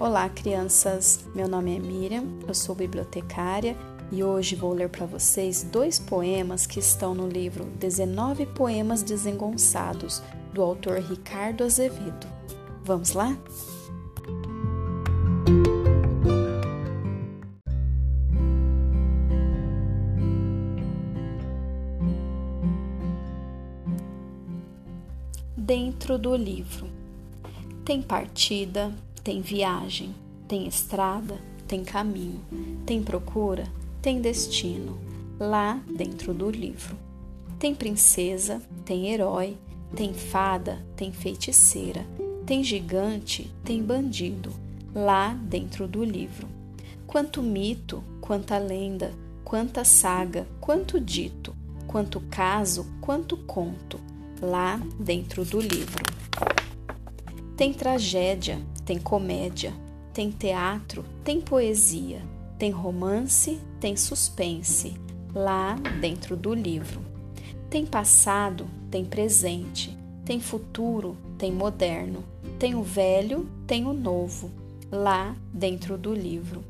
Olá, crianças! Meu nome é Miriam, eu sou bibliotecária e hoje vou ler para vocês dois poemas que estão no livro 19 Poemas Desengonçados, do autor Ricardo Azevedo. Vamos lá? Dentro do livro. Tem partida, tem viagem, tem estrada, tem caminho, tem procura, tem destino, lá dentro do livro. Tem princesa, tem herói, tem fada, tem feiticeira, tem gigante, tem bandido, lá dentro do livro. Quanto mito, quanta lenda, quanta saga, quanto dito, quanto caso, quanto conto, lá dentro do livro. Tem tragédia, tem comédia, tem teatro, tem poesia, tem romance, tem suspense, lá dentro do livro. Tem passado, tem presente, tem futuro, tem moderno, tem o velho, tem o novo, lá dentro do livro.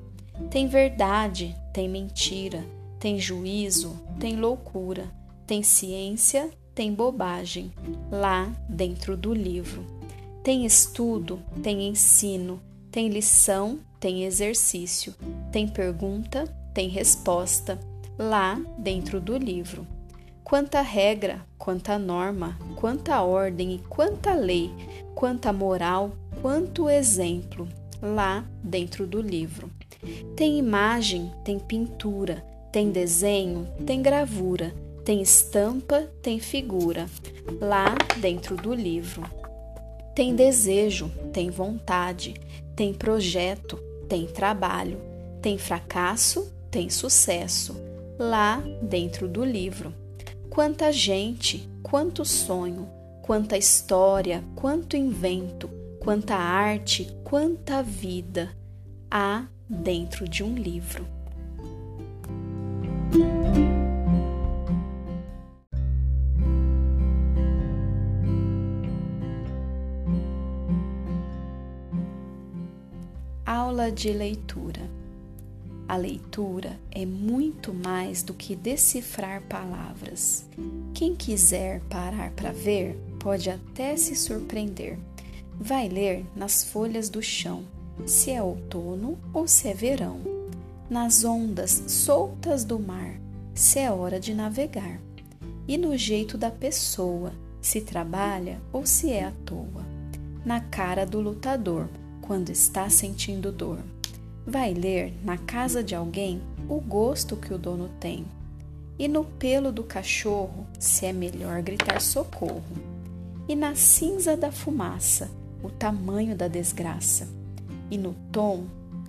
Tem verdade, tem mentira, tem juízo, tem loucura, tem ciência, tem bobagem, lá dentro do livro. Tem estudo, tem ensino, tem lição, tem exercício, tem pergunta, tem resposta, lá dentro do livro. Quanta regra, quanta norma, quanta ordem e quanta lei, quanta moral, quanto exemplo, lá dentro do livro. Tem imagem, tem pintura, tem desenho, tem gravura, tem estampa, tem figura, lá dentro do livro. Tem desejo, tem vontade, tem projeto, tem trabalho, tem fracasso, tem sucesso, lá dentro do livro. Quanta gente, quanto sonho, quanta história, quanto invento, quanta arte, quanta vida há dentro de um livro. Aula de leitura. A leitura é muito mais do que decifrar palavras. Quem quiser parar para ver pode até se surpreender. Vai ler nas folhas do chão, se é outono ou se é verão, nas ondas soltas do mar, se é hora de navegar, e no jeito da pessoa, se trabalha ou se é à toa, na cara do lutador quando está sentindo dor. Vai ler na casa de alguém o gosto que o dono tem. E no pelo do cachorro, se é melhor gritar socorro. E na cinza da fumaça, o tamanho da desgraça. E no tom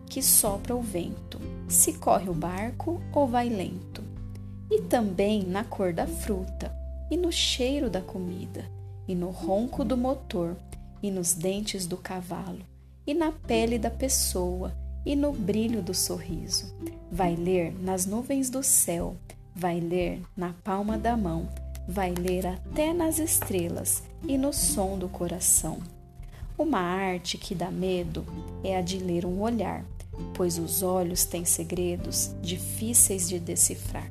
que sopra o vento, se corre o barco ou vai lento. E também na cor da fruta, e no cheiro da comida, e no ronco do motor, e nos dentes do cavalo, e na pele da pessoa e no brilho do sorriso. Vai ler nas nuvens do céu, vai ler na palma da mão, vai ler até nas estrelas e no som do coração. Uma arte que dá medo é a de ler um olhar, pois os olhos têm segredos difíceis de decifrar.